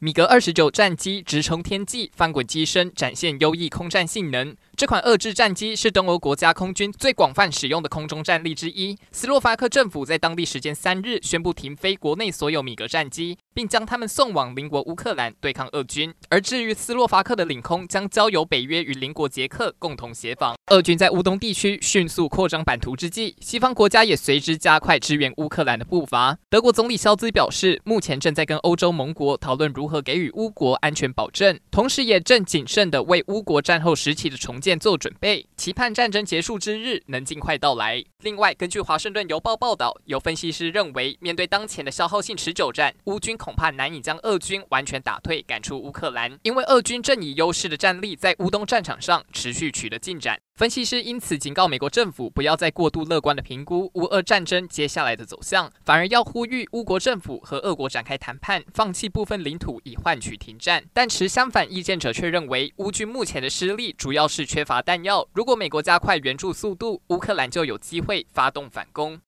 米格二十九战机直冲天际，翻滚机身，展现优异空战性能。这款俄制战机是东欧国家空军最广泛使用的空中战力之一。斯洛伐克政府在当地时间三日宣布停飞国内所有米格战机，并将他们送往邻国乌克兰对抗俄军。而至于斯洛伐克的领空，将交由北约与邻国捷克共同协防。俄军在乌东地区迅速扩张版图之际，西方国家也随之加快支援乌克兰的步伐。德国总理肖兹表示，目前正在跟欧洲盟国讨论如给予乌国安全保证，同时也正谨慎地为乌国战后时期的重建。做准备，期盼战争结束之日能尽快到来。另外，根据《华盛顿邮报》报道，有分析师认为，面对当前的消耗性持久战，乌军恐怕难以将俄军完全打退，赶出乌克兰，因为俄军正以优势的战力在乌东战场上持续取得进展。分析师因此警告美国政府，不要再过度乐观地评估乌俄战争接下来的走向，反而要呼吁乌国政府和俄国展开谈判，放弃部分领土以换取停战。但持相反意见者却认为，乌军目前的失利主要是缺乏弹药，如果美国加快援助速度，乌克兰就有机会发动反攻。